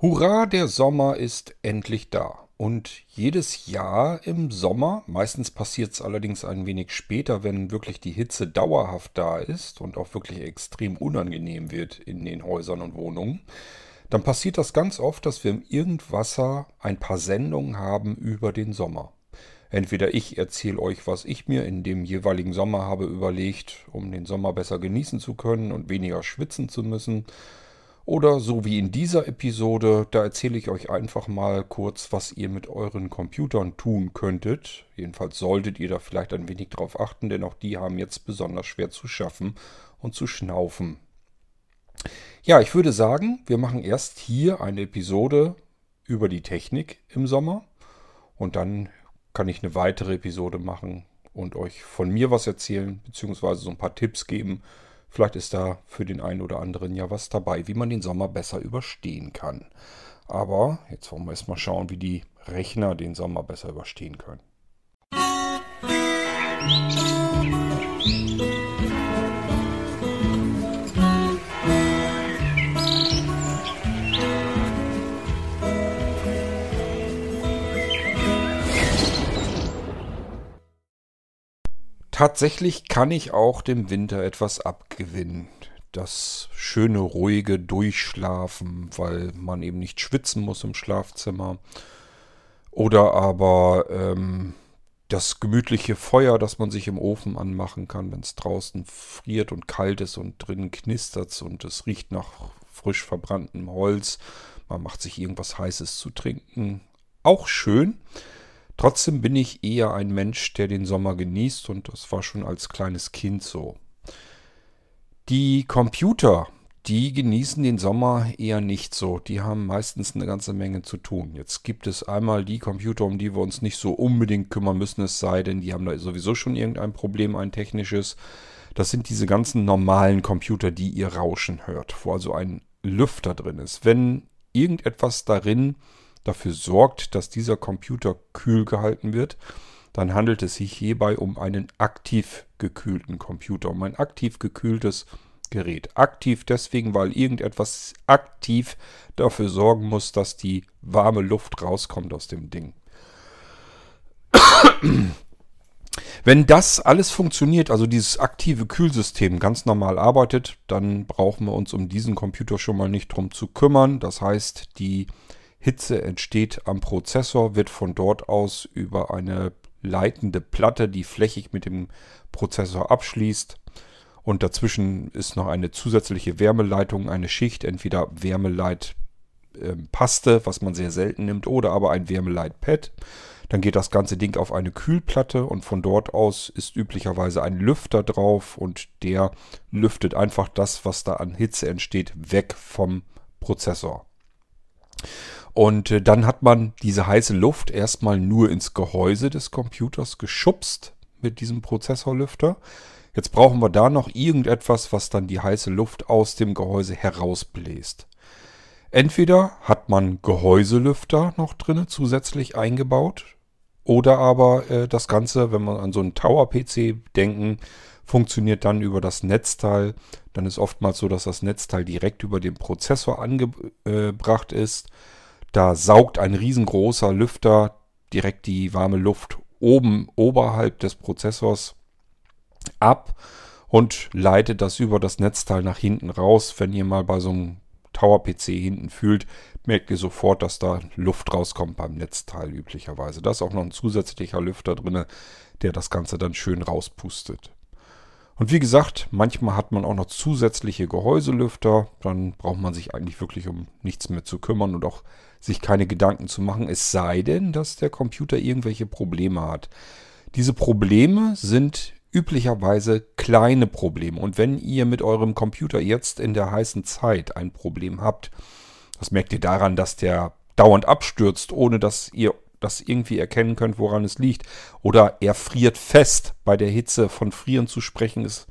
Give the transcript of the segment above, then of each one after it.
Hurra, der Sommer ist endlich da. Und jedes Jahr im Sommer, meistens passiert es allerdings ein wenig später, wenn wirklich die Hitze dauerhaft da ist und auch wirklich extrem unangenehm wird in den Häusern und Wohnungen, dann passiert das ganz oft, dass wir im Irgendwasser ein paar Sendungen haben über den Sommer. Entweder ich erzähle euch, was ich mir in dem jeweiligen Sommer habe überlegt, um den Sommer besser genießen zu können und weniger schwitzen zu müssen, oder so wie in dieser Episode, da erzähle ich euch einfach mal kurz, was ihr mit euren Computern tun könntet. Jedenfalls solltet ihr da vielleicht ein wenig drauf achten, denn auch die haben jetzt besonders schwer zu schaffen und zu schnaufen. Ja, ich würde sagen, wir machen erst hier eine Episode über die Technik im Sommer und dann kann ich eine weitere Episode machen und euch von mir was erzählen, beziehungsweise so ein paar Tipps geben, Vielleicht ist da für den einen oder anderen ja was dabei, wie man den Sommer besser überstehen kann. Aber jetzt wollen wir erstmal schauen, wie die Rechner den Sommer besser überstehen können. Tatsächlich kann ich auch dem Winter etwas abgewinnen. Das schöne, ruhige Durchschlafen, weil man eben nicht schwitzen muss im Schlafzimmer. Oder aber ähm, das gemütliche Feuer, das man sich im Ofen anmachen kann, wenn es draußen friert und kalt ist und drinnen knistert und es riecht nach frisch verbranntem Holz. Man macht sich irgendwas Heißes zu trinken. Auch schön. Trotzdem bin ich eher ein Mensch, der den Sommer genießt und das war schon als kleines Kind so. Die Computer, die genießen den Sommer eher nicht so. Die haben meistens eine ganze Menge zu tun. Jetzt gibt es einmal die Computer, um die wir uns nicht so unbedingt kümmern müssen, es sei denn, die haben da sowieso schon irgendein Problem, ein technisches. Das sind diese ganzen normalen Computer, die ihr Rauschen hört, wo also ein Lüfter drin ist. Wenn irgendetwas darin dafür sorgt, dass dieser Computer kühl gehalten wird, dann handelt es sich hierbei um einen aktiv gekühlten Computer, um ein aktiv gekühltes Gerät. Aktiv deswegen, weil irgendetwas aktiv dafür sorgen muss, dass die warme Luft rauskommt aus dem Ding. Wenn das alles funktioniert, also dieses aktive Kühlsystem ganz normal arbeitet, dann brauchen wir uns um diesen Computer schon mal nicht drum zu kümmern. Das heißt, die Hitze entsteht am Prozessor, wird von dort aus über eine leitende Platte, die flächig mit dem Prozessor abschließt. Und dazwischen ist noch eine zusätzliche Wärmeleitung, eine Schicht, entweder Wärmeleitpaste, ähm, was man sehr selten nimmt, oder aber ein Wärmeleitpad. Dann geht das ganze Ding auf eine Kühlplatte und von dort aus ist üblicherweise ein Lüfter drauf und der lüftet einfach das, was da an Hitze entsteht, weg vom Prozessor. Und äh, dann hat man diese heiße Luft erstmal nur ins Gehäuse des Computers geschubst mit diesem Prozessorlüfter. Jetzt brauchen wir da noch irgendetwas, was dann die heiße Luft aus dem Gehäuse herausbläst. Entweder hat man Gehäuselüfter noch drinne zusätzlich eingebaut oder aber äh, das Ganze, wenn man an so einen Tower-PC denken, funktioniert dann über das Netzteil. Dann ist oftmals so, dass das Netzteil direkt über den Prozessor angebracht ist. Da saugt ein riesengroßer Lüfter direkt die warme Luft oben oberhalb des Prozessors ab und leitet das über das Netzteil nach hinten raus. Wenn ihr mal bei so einem Tower-PC hinten fühlt, merkt ihr sofort, dass da Luft rauskommt beim Netzteil üblicherweise. Da ist auch noch ein zusätzlicher Lüfter drin, der das Ganze dann schön rauspustet. Und wie gesagt, manchmal hat man auch noch zusätzliche Gehäuselüfter. Dann braucht man sich eigentlich wirklich um nichts mehr zu kümmern und auch sich keine Gedanken zu machen. Es sei denn, dass der Computer irgendwelche Probleme hat. Diese Probleme sind üblicherweise kleine Probleme. Und wenn ihr mit eurem Computer jetzt in der heißen Zeit ein Problem habt, das merkt ihr daran, dass der dauernd abstürzt, ohne dass ihr das irgendwie erkennen könnt, woran es liegt. Oder er friert fest. Bei der Hitze von Frieren zu sprechen ist,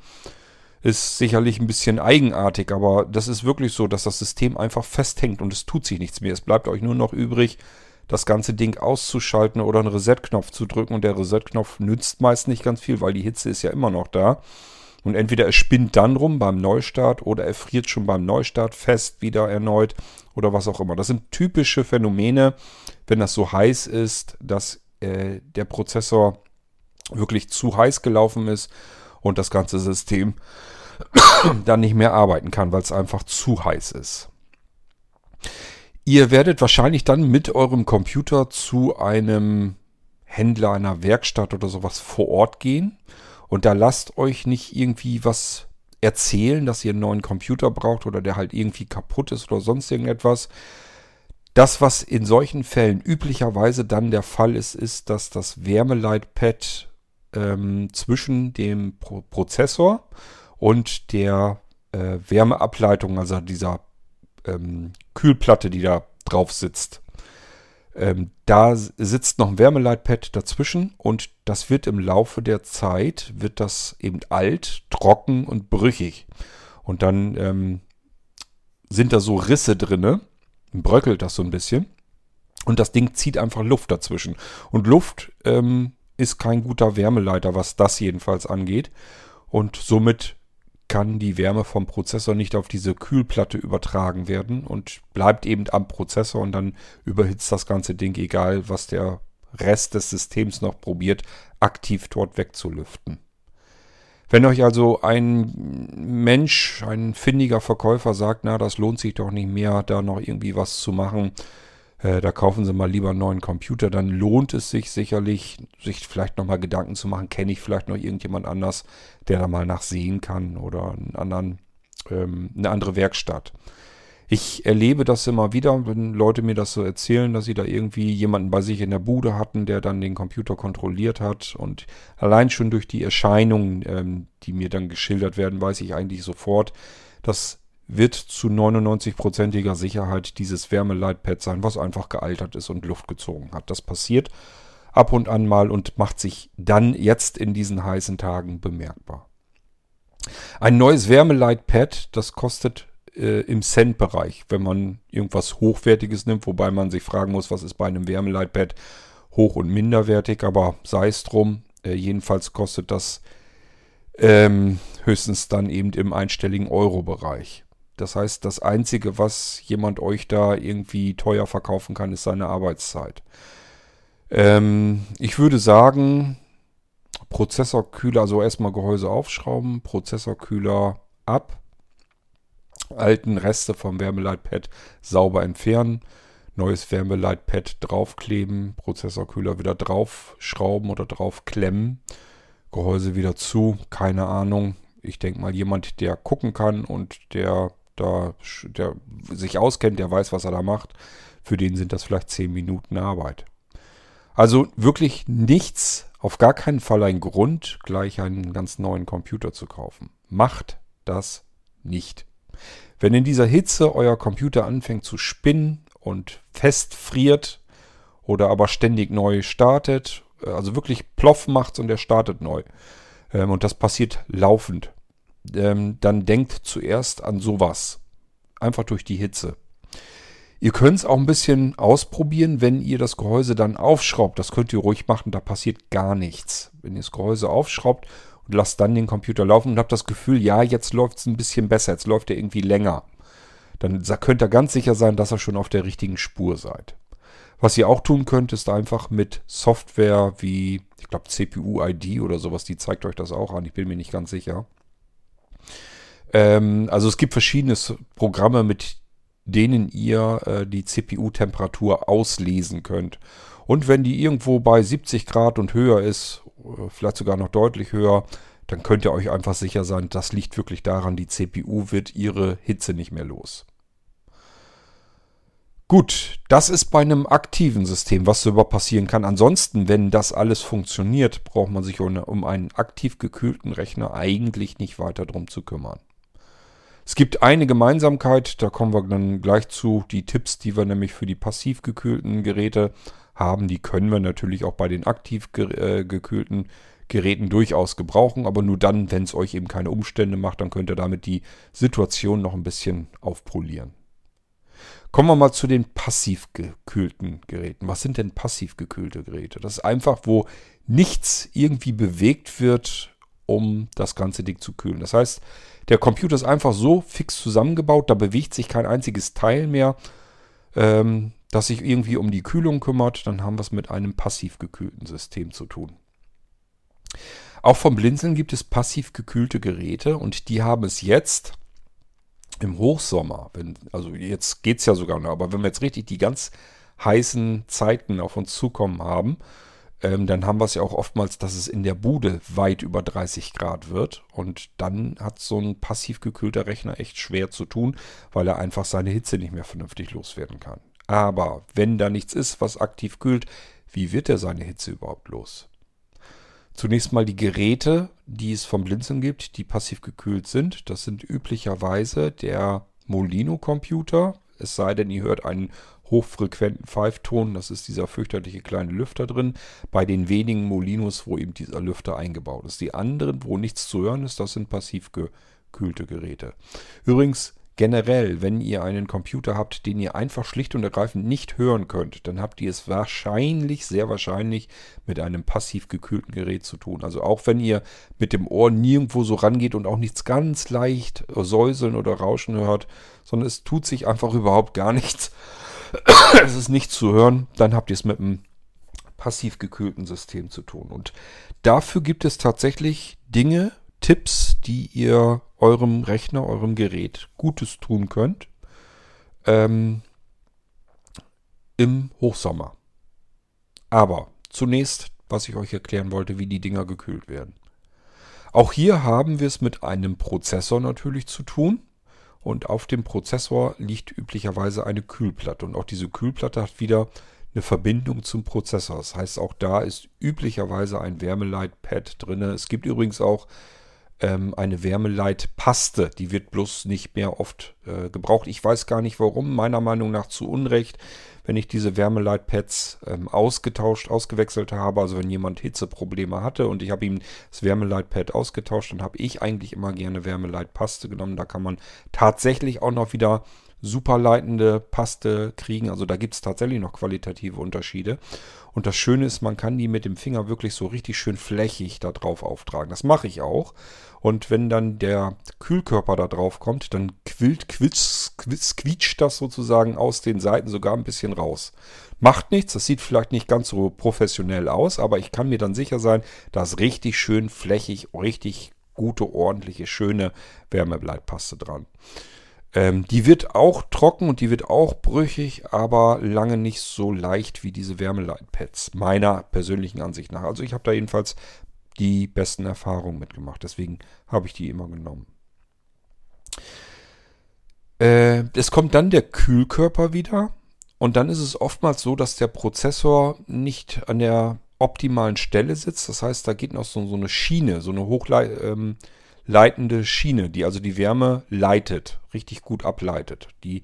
ist sicherlich ein bisschen eigenartig, aber das ist wirklich so, dass das System einfach festhängt und es tut sich nichts mehr. Es bleibt euch nur noch übrig, das ganze Ding auszuschalten oder einen Reset-Knopf zu drücken. Und der Reset-Knopf nützt meist nicht ganz viel, weil die Hitze ist ja immer noch da. Und entweder er spinnt dann rum beim Neustart oder er friert schon beim Neustart fest wieder erneut oder was auch immer. Das sind typische Phänomene, wenn das so heiß ist, dass äh, der Prozessor wirklich zu heiß gelaufen ist und das ganze System dann nicht mehr arbeiten kann, weil es einfach zu heiß ist. Ihr werdet wahrscheinlich dann mit eurem Computer zu einem Händler einer Werkstatt oder sowas vor Ort gehen und da lasst euch nicht irgendwie was erzählen, dass ihr einen neuen Computer braucht oder der halt irgendwie kaputt ist oder sonst irgendetwas. Das, was in solchen Fällen üblicherweise dann der Fall ist, ist, dass das Wärmeleitpad ähm, zwischen dem Pro Prozessor und der äh, Wärmeableitung, also dieser ähm, Kühlplatte, die da drauf sitzt, ähm, da sitzt noch ein Wärmeleitpad dazwischen und das wird im Laufe der Zeit, wird das eben alt, trocken und brüchig. Und dann ähm, sind da so Risse drinne, bröckelt das so ein bisschen. Und das Ding zieht einfach Luft dazwischen. Und Luft ähm, ist kein guter Wärmeleiter, was das jedenfalls angeht. Und somit kann die Wärme vom Prozessor nicht auf diese Kühlplatte übertragen werden und bleibt eben am Prozessor und dann überhitzt das ganze Ding, egal was der Rest des Systems noch probiert, aktiv dort wegzulüften. Wenn euch also ein Mensch, ein findiger Verkäufer sagt, na, das lohnt sich doch nicht mehr, da noch irgendwie was zu machen, äh, da kaufen Sie mal lieber einen neuen Computer, dann lohnt es sich sicherlich, sich vielleicht nochmal Gedanken zu machen, kenne ich vielleicht noch irgendjemand anders, der da mal nachsehen kann oder einen anderen, ähm, eine andere Werkstatt. Ich erlebe das immer wieder, wenn Leute mir das so erzählen, dass sie da irgendwie jemanden bei sich in der Bude hatten, der dann den Computer kontrolliert hat. Und allein schon durch die Erscheinungen, ähm, die mir dann geschildert werden, weiß ich eigentlich sofort, dass wird zu 99%iger Sicherheit dieses Wärmeleitpad sein, was einfach gealtert ist und Luft gezogen hat. Das passiert ab und an mal und macht sich dann jetzt in diesen heißen Tagen bemerkbar. Ein neues Wärmeleitpad, das kostet äh, im Cent-Bereich, wenn man irgendwas Hochwertiges nimmt, wobei man sich fragen muss, was ist bei einem Wärmeleitpad hoch- und minderwertig, aber sei es drum. Äh, jedenfalls kostet das ähm, höchstens dann eben im einstelligen Euro-Bereich. Das heißt, das Einzige, was jemand euch da irgendwie teuer verkaufen kann, ist seine Arbeitszeit. Ähm, ich würde sagen, Prozessorkühler, also erstmal Gehäuse aufschrauben, Prozessorkühler ab, alten Reste vom Wärmeleitpad sauber entfernen, neues Wärmeleitpad draufkleben, Prozessorkühler wieder draufschrauben oder draufklemmen, Gehäuse wieder zu, keine Ahnung. Ich denke mal, jemand, der gucken kann und der da der sich auskennt, der weiß, was er da macht, für den sind das vielleicht 10 Minuten Arbeit. Also wirklich nichts, auf gar keinen Fall ein Grund, gleich einen ganz neuen Computer zu kaufen. Macht das nicht. Wenn in dieser Hitze euer Computer anfängt zu spinnen und festfriert oder aber ständig neu startet, also wirklich ploff macht und er startet neu, ähm, und das passiert laufend, ähm, dann denkt zuerst an sowas. Einfach durch die Hitze. Ihr könnt es auch ein bisschen ausprobieren, wenn ihr das Gehäuse dann aufschraubt. Das könnt ihr ruhig machen, da passiert gar nichts. Wenn ihr das Gehäuse aufschraubt und lasst dann den Computer laufen und habt das Gefühl, ja, jetzt läuft es ein bisschen besser, jetzt läuft er irgendwie länger. Dann könnt ihr ganz sicher sein, dass ihr schon auf der richtigen Spur seid. Was ihr auch tun könnt, ist einfach mit Software wie, ich glaube, CPU-ID oder sowas, die zeigt euch das auch an, ich bin mir nicht ganz sicher ähm, also es gibt verschiedene Programme, mit denen ihr äh, die CPU-Temperatur auslesen könnt. Und wenn die irgendwo bei 70 Grad und höher ist, äh, vielleicht sogar noch deutlich höher, dann könnt ihr euch einfach sicher sein, das liegt wirklich daran, die CPU wird ihre Hitze nicht mehr los. Gut, das ist bei einem aktiven System, was so über passieren kann. Ansonsten, wenn das alles funktioniert, braucht man sich um einen aktiv gekühlten Rechner eigentlich nicht weiter drum zu kümmern. Es gibt eine Gemeinsamkeit, da kommen wir dann gleich zu. Die Tipps, die wir nämlich für die passiv gekühlten Geräte haben, die können wir natürlich auch bei den aktiv äh, gekühlten Geräten durchaus gebrauchen, aber nur dann, wenn es euch eben keine Umstände macht, dann könnt ihr damit die Situation noch ein bisschen aufpolieren. Kommen wir mal zu den passiv gekühlten Geräten. Was sind denn passiv gekühlte Geräte? Das ist einfach, wo nichts irgendwie bewegt wird um das ganze Ding zu kühlen. Das heißt, der Computer ist einfach so fix zusammengebaut, da bewegt sich kein einziges Teil mehr, ähm, das sich irgendwie um die Kühlung kümmert. Dann haben wir es mit einem passiv gekühlten System zu tun. Auch vom Blinzeln gibt es passiv gekühlte Geräte und die haben es jetzt im Hochsommer, wenn, also jetzt geht es ja sogar noch, aber wenn wir jetzt richtig die ganz heißen Zeiten auf uns zukommen haben, ähm, dann haben wir es ja auch oftmals, dass es in der Bude weit über 30 Grad wird. Und dann hat so ein passiv gekühlter Rechner echt schwer zu tun, weil er einfach seine Hitze nicht mehr vernünftig loswerden kann. Aber wenn da nichts ist, was aktiv kühlt, wie wird er seine Hitze überhaupt los? Zunächst mal die Geräte, die es vom Blinzeln gibt, die passiv gekühlt sind. Das sind üblicherweise der Molino-Computer, es sei denn, ihr hört einen hochfrequenten Pfeifton, das ist dieser fürchterliche kleine Lüfter drin, bei den wenigen Molinos, wo eben dieser Lüfter eingebaut ist. Die anderen, wo nichts zu hören ist, das sind passiv gekühlte Geräte. Übrigens, Generell, wenn ihr einen Computer habt, den ihr einfach schlicht und ergreifend nicht hören könnt, dann habt ihr es wahrscheinlich, sehr wahrscheinlich mit einem passiv gekühlten Gerät zu tun. Also auch wenn ihr mit dem Ohr nirgendwo so rangeht und auch nichts ganz leicht säuseln oder rauschen hört, sondern es tut sich einfach überhaupt gar nichts. es ist nicht zu hören, dann habt ihr es mit einem passiv gekühlten System zu tun. Und dafür gibt es tatsächlich Dinge, Tipps, die ihr eurem Rechner, eurem Gerät Gutes tun könnt ähm, im Hochsommer. Aber zunächst, was ich euch erklären wollte, wie die Dinger gekühlt werden. Auch hier haben wir es mit einem Prozessor natürlich zu tun. Und auf dem Prozessor liegt üblicherweise eine Kühlplatte. Und auch diese Kühlplatte hat wieder eine Verbindung zum Prozessor. Das heißt, auch da ist üblicherweise ein Wärmeleitpad drin. Es gibt übrigens auch ähm, eine Wärmeleitpaste. Die wird bloß nicht mehr oft äh, gebraucht. Ich weiß gar nicht warum. Meiner Meinung nach zu Unrecht. Wenn ich diese Wärmeleitpads ähm, ausgetauscht, ausgewechselt habe, also wenn jemand Hitzeprobleme hatte und ich habe ihm das Wärmeleitpad ausgetauscht, dann habe ich eigentlich immer gerne Wärmeleitpaste genommen. Da kann man tatsächlich auch noch wieder superleitende Paste kriegen. Also da gibt es tatsächlich noch qualitative Unterschiede. Und das Schöne ist, man kann die mit dem Finger wirklich so richtig schön flächig da drauf auftragen. Das mache ich auch. Und wenn dann der Kühlkörper da drauf kommt, dann quillt, quitsch, quitsch, das sozusagen aus den Seiten sogar ein bisschen raus. Macht nichts, das sieht vielleicht nicht ganz so professionell aus, aber ich kann mir dann sicher sein, dass richtig schön flächig, richtig gute, ordentliche, schöne Wärmebleitpaste dran. Ähm, die wird auch trocken und die wird auch brüchig, aber lange nicht so leicht wie diese Wärmeleitpads, meiner persönlichen Ansicht nach. Also ich habe da jedenfalls die besten Erfahrungen mitgemacht, deswegen habe ich die immer genommen. Äh, es kommt dann der Kühlkörper wieder und dann ist es oftmals so, dass der Prozessor nicht an der optimalen Stelle sitzt. Das heißt, da geht noch so, so eine Schiene, so eine Hochleit... Ähm, leitende Schiene, die also die Wärme leitet, richtig gut ableitet. Die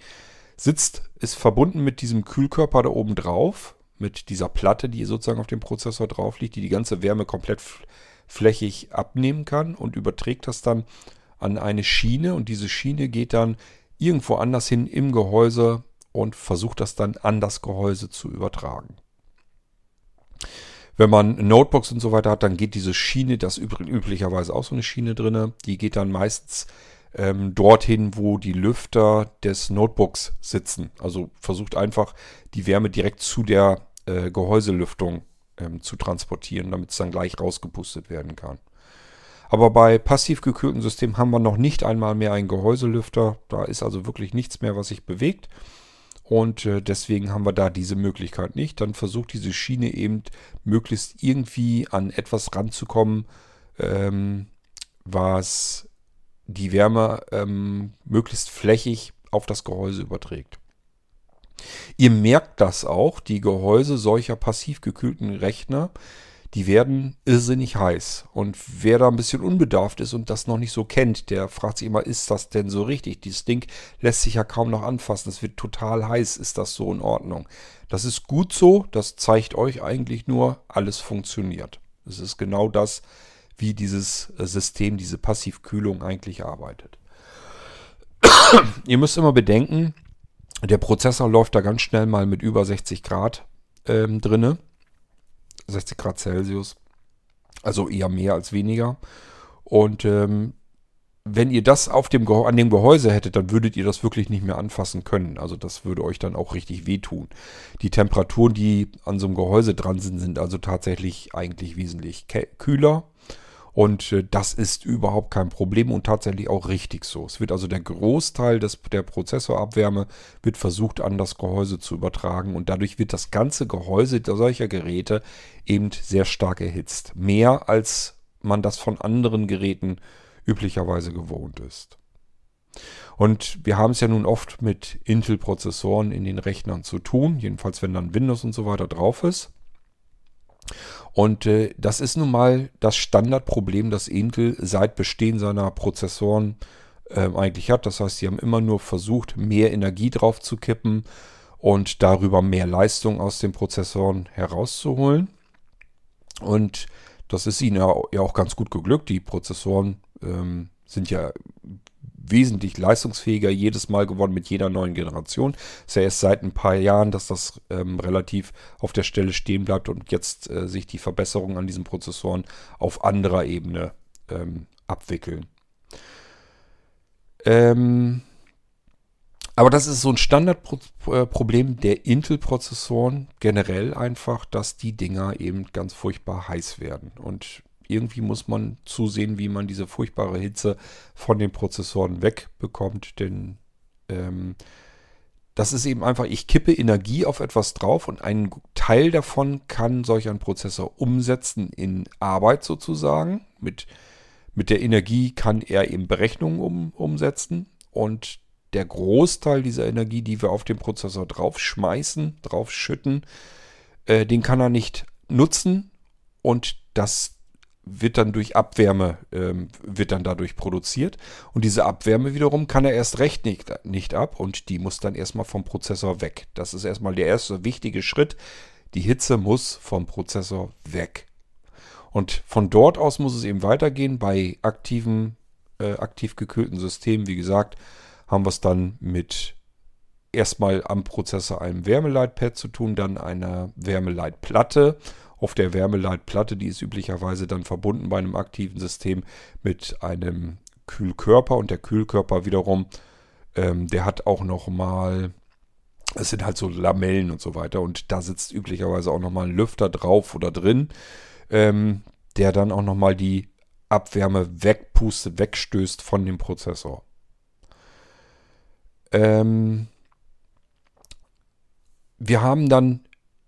sitzt, ist verbunden mit diesem Kühlkörper da oben drauf, mit dieser Platte, die sozusagen auf dem Prozessor drauf liegt, die die ganze Wärme komplett flächig abnehmen kann und überträgt das dann an eine Schiene und diese Schiene geht dann irgendwo anders hin im Gehäuse und versucht das dann an das Gehäuse zu übertragen. Wenn man Notebooks und so weiter hat, dann geht diese Schiene, das üblicherweise auch so eine Schiene drin, die geht dann meistens ähm, dorthin, wo die Lüfter des Notebooks sitzen. Also versucht einfach die Wärme direkt zu der äh, Gehäuselüftung ähm, zu transportieren, damit es dann gleich rausgepustet werden kann. Aber bei passiv gekühlten Systemen haben wir noch nicht einmal mehr einen Gehäuselüfter. Da ist also wirklich nichts mehr, was sich bewegt. Und äh, deswegen haben wir da diese Möglichkeit nicht. Dann versucht diese Schiene eben möglichst irgendwie an etwas ranzukommen, ähm, was die Wärme ähm, möglichst flächig auf das Gehäuse überträgt. Ihr merkt das auch, die Gehäuse solcher passiv gekühlten Rechner die werden irrsinnig heiß. Und wer da ein bisschen unbedarft ist und das noch nicht so kennt, der fragt sich immer, ist das denn so richtig? Dieses Ding lässt sich ja kaum noch anfassen. Es wird total heiß. Ist das so in Ordnung? Das ist gut so. Das zeigt euch eigentlich nur, alles funktioniert. Es ist genau das, wie dieses äh, System, diese Passivkühlung eigentlich arbeitet. Ihr müsst immer bedenken, der Prozessor läuft da ganz schnell mal mit über 60 Grad ähm, drinne. 60 Grad Celsius. Also eher mehr als weniger. Und ähm, wenn ihr das auf dem an dem Gehäuse hättet, dann würdet ihr das wirklich nicht mehr anfassen können. Also das würde euch dann auch richtig wehtun. Die Temperaturen, die an so einem Gehäuse dran sind, sind also tatsächlich eigentlich wesentlich kühler. Und äh, das ist überhaupt kein Problem und tatsächlich auch richtig so. Es wird also der Großteil des, der Prozessorabwärme wird versucht an das Gehäuse zu übertragen und dadurch wird das ganze Gehäuse solcher Geräte eben sehr stark erhitzt. Mehr als man das von anderen Geräten üblicherweise gewohnt ist. Und wir haben es ja nun oft mit Intel-Prozessoren in den Rechnern zu tun, jedenfalls wenn dann Windows und so weiter drauf ist. Und äh, das ist nun mal das Standardproblem, das Intel seit Bestehen seiner Prozessoren äh, eigentlich hat. Das heißt, sie haben immer nur versucht, mehr Energie drauf zu kippen und darüber mehr Leistung aus den Prozessoren herauszuholen. Und das ist ihnen ja auch ganz gut geglückt. Die Prozessoren ähm, sind ja wesentlich leistungsfähiger jedes Mal geworden mit jeder neuen Generation. Ist ja erst seit ein paar Jahren, dass das ähm, relativ auf der Stelle stehen bleibt und jetzt äh, sich die Verbesserungen an diesen Prozessoren auf anderer Ebene ähm, abwickeln. Ähm, aber das ist so ein Standardproblem der Intel-Prozessoren generell einfach, dass die Dinger eben ganz furchtbar heiß werden. Und irgendwie muss man zusehen, wie man diese furchtbare Hitze von den Prozessoren wegbekommt, denn ähm, das ist eben einfach, ich kippe Energie auf etwas drauf und einen Teil davon kann solch ein Prozessor umsetzen in Arbeit sozusagen. Mit, mit der Energie kann er eben Berechnungen um, umsetzen und der Großteil dieser Energie, die wir auf den Prozessor draufschmeißen, draufschütten, äh, den kann er nicht nutzen und das wird dann durch Abwärme, ähm, wird dann dadurch produziert. Und diese Abwärme wiederum kann er erst recht nicht, nicht ab und die muss dann erstmal vom Prozessor weg. Das ist erstmal der erste wichtige Schritt. Die Hitze muss vom Prozessor weg. Und von dort aus muss es eben weitergehen. Bei aktiven, äh, aktiv gekühlten Systemen, wie gesagt, haben wir es dann mit erstmal am Prozessor einem Wärmeleitpad zu tun, dann einer Wärmeleitplatte auf der Wärmeleitplatte, die ist üblicherweise dann verbunden bei einem aktiven System mit einem Kühlkörper und der Kühlkörper wiederum, ähm, der hat auch nochmal, es sind halt so Lamellen und so weiter und da sitzt üblicherweise auch nochmal ein Lüfter drauf oder drin, ähm, der dann auch nochmal die Abwärme wegpustet, wegstößt von dem Prozessor. Ähm, wir haben dann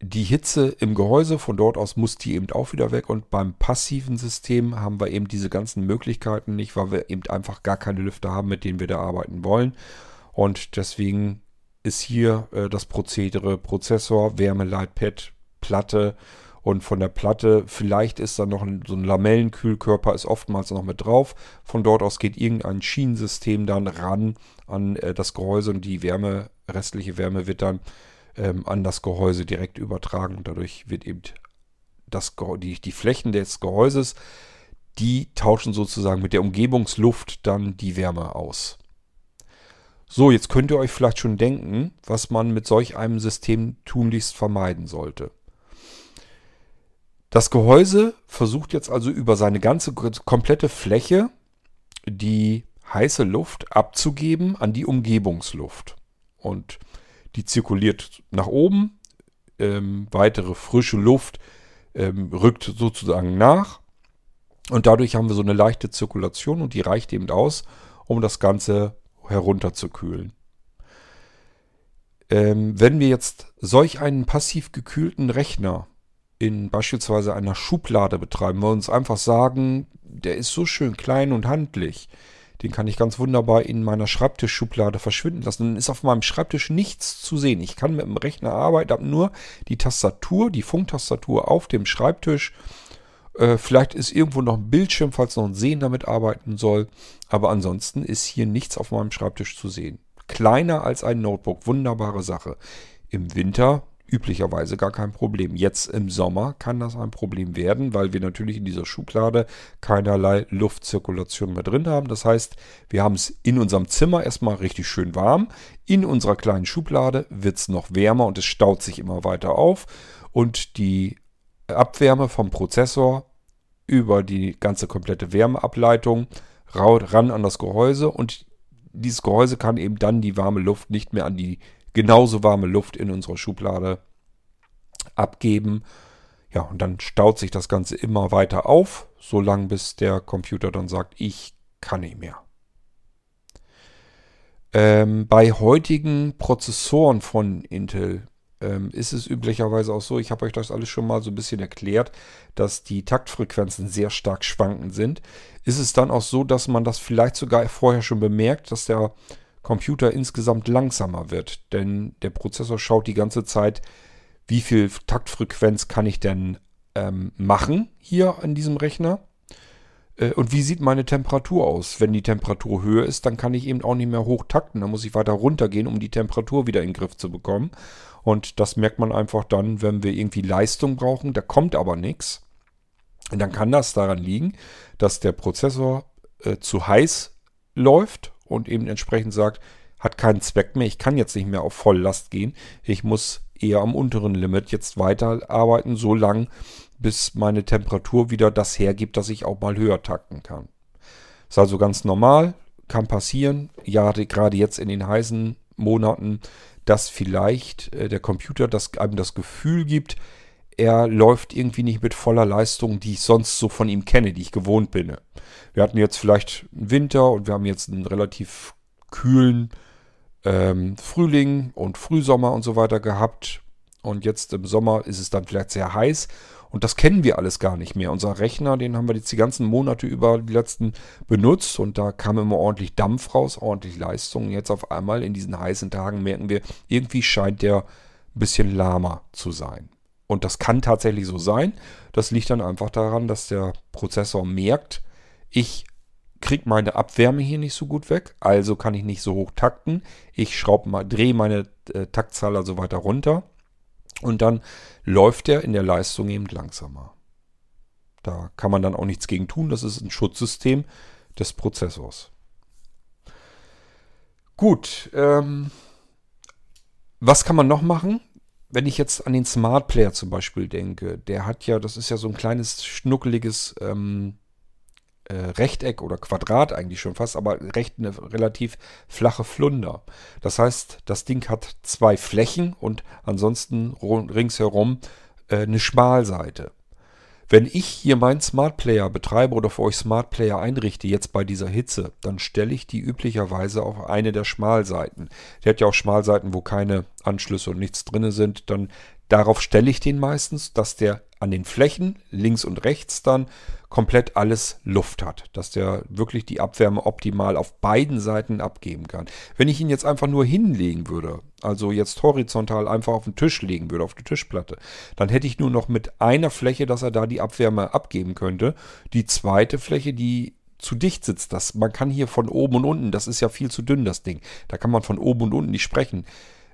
die Hitze im Gehäuse, von dort aus muss die eben auch wieder weg. Und beim passiven System haben wir eben diese ganzen Möglichkeiten nicht, weil wir eben einfach gar keine Lüfter haben, mit denen wir da arbeiten wollen. Und deswegen ist hier äh, das Prozedere Prozessor, Wärmeleitpad, Platte und von der Platte vielleicht ist da noch ein, so ein Lamellenkühlkörper ist oftmals noch mit drauf. Von dort aus geht irgendein Schienensystem dann ran an äh, das Gehäuse und die Wärme, restliche Wärme wird dann ähm, an das Gehäuse direkt übertragen. Dadurch wird eben das, die, die Flächen des Gehäuses, die tauschen sozusagen mit der Umgebungsluft dann die Wärme aus. So, jetzt könnt ihr euch vielleicht schon denken, was man mit solch einem System tunlichst vermeiden sollte. Das Gehäuse versucht jetzt also über seine ganze komplette Fläche die heiße Luft abzugeben an die Umgebungsluft. Und die zirkuliert nach oben. Ähm, weitere frische Luft ähm, rückt sozusagen nach. Und dadurch haben wir so eine leichte Zirkulation und die reicht eben aus, um das Ganze herunterzukühlen. Ähm, wenn wir jetzt solch einen passiv gekühlten Rechner in beispielsweise einer Schublade betreiben, wir uns einfach sagen, der ist so schön klein und handlich, den kann ich ganz wunderbar in meiner Schreibtischschublade verschwinden lassen. Dann ist auf meinem Schreibtisch nichts zu sehen. Ich kann mit dem Rechner arbeiten, habe nur die Tastatur, die Funktastatur auf dem Schreibtisch. Äh, vielleicht ist irgendwo noch ein Bildschirm, falls noch ein Sehen damit arbeiten soll. Aber ansonsten ist hier nichts auf meinem Schreibtisch zu sehen. Kleiner als ein Notebook, wunderbare Sache. Im Winter üblicherweise gar kein Problem. Jetzt im Sommer kann das ein Problem werden, weil wir natürlich in dieser Schublade keinerlei Luftzirkulation mehr drin haben. Das heißt, wir haben es in unserem Zimmer erstmal richtig schön warm. In unserer kleinen Schublade wird es noch wärmer und es staut sich immer weiter auf. Und die Abwärme vom Prozessor über die ganze komplette Wärmeableitung ran an das Gehäuse und dieses Gehäuse kann eben dann die warme Luft nicht mehr an die genauso warme Luft in unserer Schublade abgeben. Ja, und dann staut sich das Ganze immer weiter auf, solange bis der Computer dann sagt, ich kann nicht mehr. Ähm, bei heutigen Prozessoren von Intel ähm, ist es üblicherweise auch so, ich habe euch das alles schon mal so ein bisschen erklärt, dass die Taktfrequenzen sehr stark schwankend sind. Ist es dann auch so, dass man das vielleicht sogar vorher schon bemerkt, dass der Computer insgesamt langsamer wird? Denn der Prozessor schaut die ganze Zeit, wie viel Taktfrequenz kann ich denn ähm, machen hier an diesem Rechner? Äh, und wie sieht meine Temperatur aus? Wenn die Temperatur höher ist, dann kann ich eben auch nicht mehr hoch takten. Dann muss ich weiter runtergehen, um die Temperatur wieder in den Griff zu bekommen. Und das merkt man einfach dann, wenn wir irgendwie Leistung brauchen. Da kommt aber nichts. Und dann kann das daran liegen, dass der Prozessor äh, zu heiß läuft und eben entsprechend sagt, hat keinen Zweck mehr, ich kann jetzt nicht mehr auf Volllast gehen, ich muss eher am unteren Limit jetzt weiterarbeiten, so lang, bis meine Temperatur wieder das hergibt, dass ich auch mal höher takten kann. Ist also ganz normal, kann passieren. Ja, gerade jetzt in den heißen Monaten, dass vielleicht äh, der Computer das, einem das Gefühl gibt, er läuft irgendwie nicht mit voller Leistung, die ich sonst so von ihm kenne, die ich gewohnt bin. Wir hatten jetzt vielleicht einen Winter und wir haben jetzt einen relativ kühlen ähm, Frühling und Frühsommer und so weiter gehabt. Und jetzt im Sommer ist es dann vielleicht sehr heiß und das kennen wir alles gar nicht mehr. Unser Rechner, den haben wir jetzt die ganzen Monate über die letzten benutzt und da kam immer ordentlich Dampf raus, ordentlich Leistung. Und jetzt auf einmal in diesen heißen Tagen merken wir, irgendwie scheint der ein bisschen lahmer zu sein. Und das kann tatsächlich so sein. Das liegt dann einfach daran, dass der Prozessor merkt, ich kriege meine Abwärme hier nicht so gut weg, also kann ich nicht so hoch takten. Ich schraube mal, drehe meine äh, Taktzahl also weiter runter und dann läuft er in der Leistung eben langsamer. Da kann man dann auch nichts gegen tun. Das ist ein Schutzsystem des Prozessors. Gut, ähm, was kann man noch machen? Wenn ich jetzt an den Smart Player zum Beispiel denke, der hat ja, das ist ja so ein kleines schnuckeliges ähm, äh, Rechteck oder Quadrat eigentlich schon fast, aber recht eine relativ flache Flunder. Das heißt, das Ding hat zwei Flächen und ansonsten ringsherum äh, eine Schmalseite. Wenn ich hier meinen Smart Player betreibe oder für euch Smart Player einrichte, jetzt bei dieser Hitze, dann stelle ich die üblicherweise auf eine der Schmalseiten. Der hat ja auch Schmalseiten, wo keine Anschlüsse und nichts drin sind. Dann darauf stelle ich den meistens, dass der an den Flächen links und rechts dann komplett alles Luft hat, dass der wirklich die Abwärme optimal auf beiden Seiten abgeben kann. Wenn ich ihn jetzt einfach nur hinlegen würde, also jetzt horizontal einfach auf den Tisch legen würde, auf die Tischplatte, dann hätte ich nur noch mit einer Fläche, dass er da die Abwärme abgeben könnte. Die zweite Fläche, die zu dicht sitzt. Das, man kann hier von oben und unten, das ist ja viel zu dünn, das Ding. Da kann man von oben und unten nicht sprechen.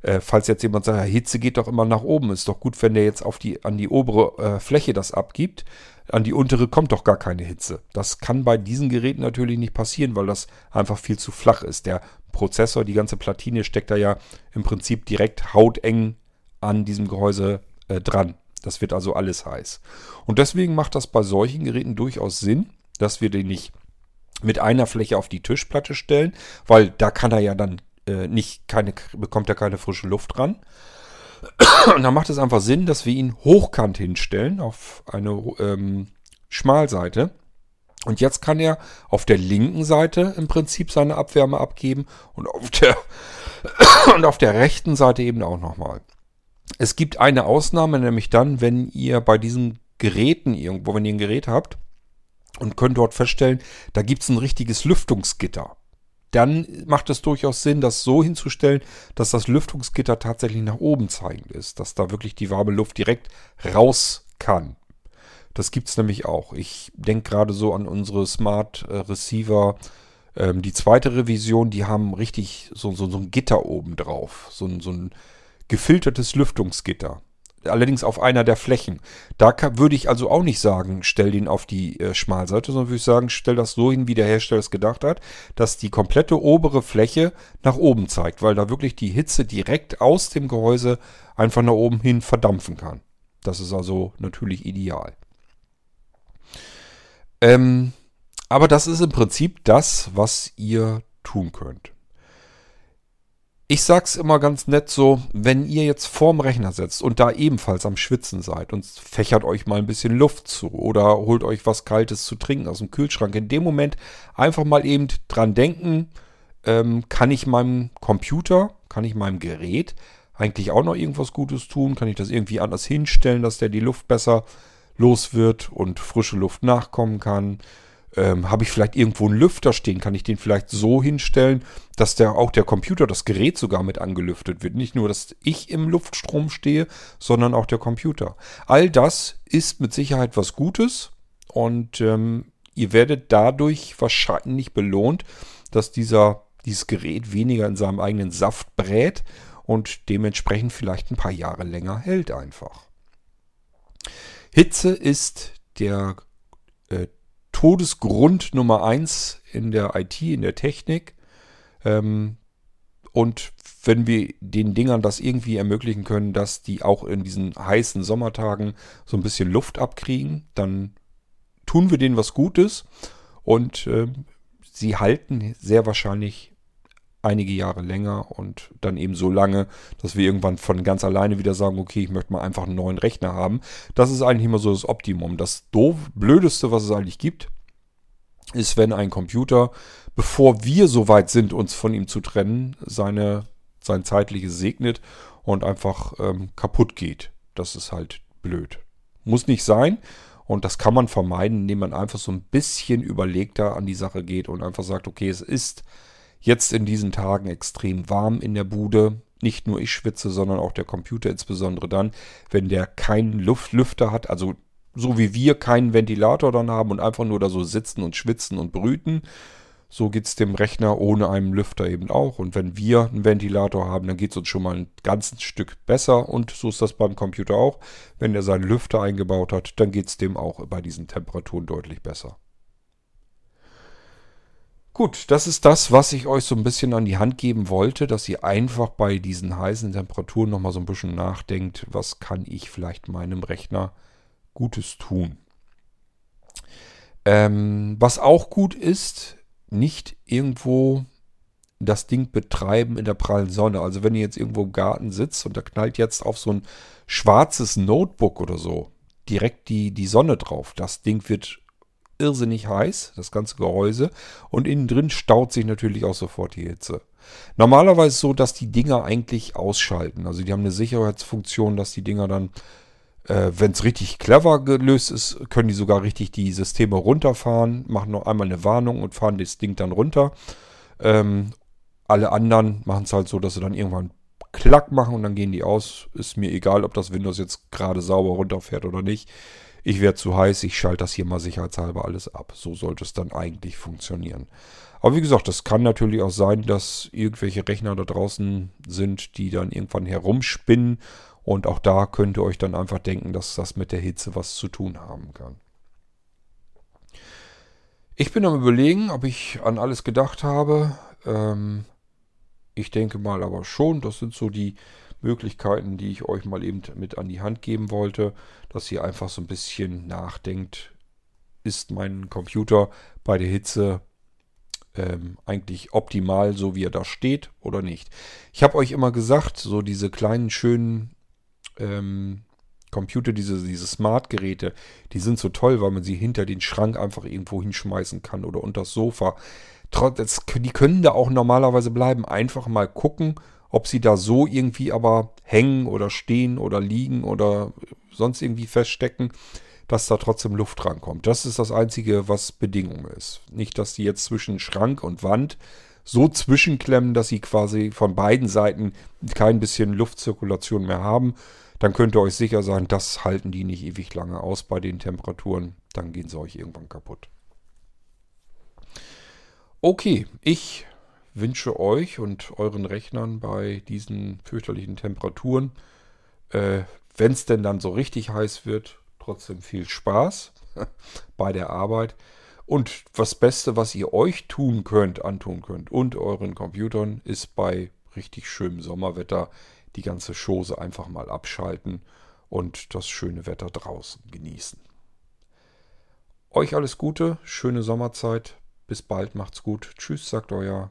Äh, falls jetzt jemand sagt, Hitze geht doch immer nach oben, ist doch gut, wenn der jetzt auf die, an die obere äh, Fläche das abgibt. An die untere kommt doch gar keine Hitze. Das kann bei diesen Geräten natürlich nicht passieren, weil das einfach viel zu flach ist. Der Prozessor, die ganze Platine steckt da ja im Prinzip direkt hauteng an diesem Gehäuse äh, dran. Das wird also alles heiß. Und deswegen macht das bei solchen Geräten durchaus Sinn, dass wir den nicht mit einer Fläche auf die Tischplatte stellen, weil da kann er ja dann äh, nicht keine, bekommt er keine frische Luft ran. Und dann macht es einfach Sinn, dass wir ihn hochkant hinstellen auf eine ähm, Schmalseite. Und jetzt kann er auf der linken Seite im Prinzip seine Abwärme abgeben und auf der, und auf der rechten Seite eben auch nochmal. Es gibt eine Ausnahme, nämlich dann, wenn ihr bei diesen Geräten irgendwo, wenn ihr ein Gerät habt und könnt dort feststellen, da gibt es ein richtiges Lüftungsgitter dann macht es durchaus Sinn, das so hinzustellen, dass das Lüftungsgitter tatsächlich nach oben zeigend ist, dass da wirklich die warme Luft direkt raus kann. Das gibt es nämlich auch. Ich denke gerade so an unsere Smart äh, Receiver. Ähm, die zweite Revision, die haben richtig so, so, so ein Gitter oben drauf. So, so ein gefiltertes Lüftungsgitter allerdings auf einer der Flächen. Da kann, würde ich also auch nicht sagen, stell den auf die äh, Schmalseite, sondern würde ich sagen, stell das so hin, wie der Hersteller es gedacht hat, dass die komplette obere Fläche nach oben zeigt, weil da wirklich die Hitze direkt aus dem Gehäuse einfach nach oben hin verdampfen kann. Das ist also natürlich ideal. Ähm, aber das ist im Prinzip das, was ihr tun könnt. Ich sag's immer ganz nett so, wenn ihr jetzt vorm Rechner sitzt und da ebenfalls am Schwitzen seid und fächert euch mal ein bisschen Luft zu oder holt euch was Kaltes zu trinken aus dem Kühlschrank, in dem Moment einfach mal eben dran denken, ähm, kann ich meinem Computer, kann ich meinem Gerät eigentlich auch noch irgendwas Gutes tun? Kann ich das irgendwie anders hinstellen, dass der die Luft besser los wird und frische Luft nachkommen kann? Ähm, Habe ich vielleicht irgendwo einen Lüfter stehen? Kann ich den vielleicht so hinstellen, dass der auch der Computer, das Gerät sogar mit angelüftet wird? Nicht nur, dass ich im Luftstrom stehe, sondern auch der Computer. All das ist mit Sicherheit was Gutes und ähm, ihr werdet dadurch wahrscheinlich belohnt, dass dieser, dieses Gerät weniger in seinem eigenen Saft brät und dementsprechend vielleicht ein paar Jahre länger hält einfach. Hitze ist der äh, Todesgrund Nummer eins in der IT, in der Technik. Ähm, und wenn wir den Dingern das irgendwie ermöglichen können, dass die auch in diesen heißen Sommertagen so ein bisschen Luft abkriegen, dann tun wir denen was Gutes und äh, sie halten sehr wahrscheinlich einige Jahre länger und dann eben so lange, dass wir irgendwann von ganz alleine wieder sagen, okay, ich möchte mal einfach einen neuen Rechner haben. Das ist eigentlich immer so das Optimum. Das doof, blödeste, was es eigentlich gibt, ist, wenn ein Computer, bevor wir so weit sind, uns von ihm zu trennen, seine, sein zeitliches segnet und einfach ähm, kaputt geht. Das ist halt blöd. Muss nicht sein. Und das kann man vermeiden, indem man einfach so ein bisschen überlegter an die Sache geht und einfach sagt, okay, es ist jetzt in diesen Tagen extrem warm in der Bude. Nicht nur ich schwitze, sondern auch der Computer, insbesondere dann, wenn der keinen Luftlüfter hat, also so wie wir keinen Ventilator dann haben und einfach nur da so sitzen und schwitzen und brüten. So geht es dem Rechner ohne einen Lüfter eben auch. Und wenn wir einen Ventilator haben, dann geht es uns schon mal ein ganzes Stück besser. Und so ist das beim Computer auch. Wenn er seinen Lüfter eingebaut hat, dann geht es dem auch bei diesen Temperaturen deutlich besser. Gut, das ist das, was ich euch so ein bisschen an die Hand geben wollte, dass ihr einfach bei diesen heißen Temperaturen nochmal so ein bisschen nachdenkt, was kann ich vielleicht meinem Rechner Gutes tun. Ähm, was auch gut ist, nicht irgendwo das Ding betreiben in der prallen Sonne. Also wenn ihr jetzt irgendwo im Garten sitzt und da knallt jetzt auf so ein schwarzes Notebook oder so direkt die, die Sonne drauf. Das Ding wird irrsinnig heiß, das ganze Gehäuse. Und innen drin staut sich natürlich auch sofort die Hitze. Normalerweise so, dass die Dinger eigentlich ausschalten. Also die haben eine Sicherheitsfunktion, dass die Dinger dann, äh, wenn es richtig clever gelöst ist, können die sogar richtig die Systeme runterfahren, machen noch einmal eine Warnung und fahren das Ding dann runter. Ähm, alle anderen machen es halt so, dass sie dann irgendwann Klack machen und dann gehen die aus. Ist mir egal, ob das Windows jetzt gerade sauber runterfährt oder nicht ich werde zu heiß, ich schalte das hier mal sicherheitshalber alles ab. So sollte es dann eigentlich funktionieren. Aber wie gesagt, das kann natürlich auch sein, dass irgendwelche Rechner da draußen sind, die dann irgendwann herumspinnen. Und auch da könnt ihr euch dann einfach denken, dass das mit der Hitze was zu tun haben kann. Ich bin am überlegen, ob ich an alles gedacht habe. Ähm, ich denke mal aber schon, das sind so die Möglichkeiten, die ich euch mal eben mit an die Hand geben wollte, dass ihr einfach so ein bisschen nachdenkt, ist mein Computer bei der Hitze ähm, eigentlich optimal, so wie er da steht oder nicht. Ich habe euch immer gesagt, so diese kleinen schönen ähm, Computer, diese, diese Smart-Geräte, die sind so toll, weil man sie hinter den Schrank einfach irgendwo hinschmeißen kann oder unter das Sofa. Trotz, die können da auch normalerweise bleiben. Einfach mal gucken, ob sie da so irgendwie aber hängen oder stehen oder liegen oder sonst irgendwie feststecken, dass da trotzdem Luft rankommt. Das ist das Einzige, was Bedingung ist. Nicht, dass die jetzt zwischen Schrank und Wand so zwischenklemmen, dass sie quasi von beiden Seiten kein bisschen Luftzirkulation mehr haben. Dann könnt ihr euch sicher sein, das halten die nicht ewig lange aus bei den Temperaturen. Dann gehen sie euch irgendwann kaputt. Okay, ich wünsche euch und euren Rechnern bei diesen fürchterlichen Temperaturen, äh, wenn es denn dann so richtig heiß wird, trotzdem viel Spaß bei der Arbeit. Und das Beste, was ihr euch tun könnt, antun könnt und euren Computern, ist bei richtig schönem Sommerwetter die ganze Chose einfach mal abschalten und das schöne Wetter draußen genießen. Euch alles Gute, schöne Sommerzeit. Bis bald, macht's gut. Tschüss, sagt euer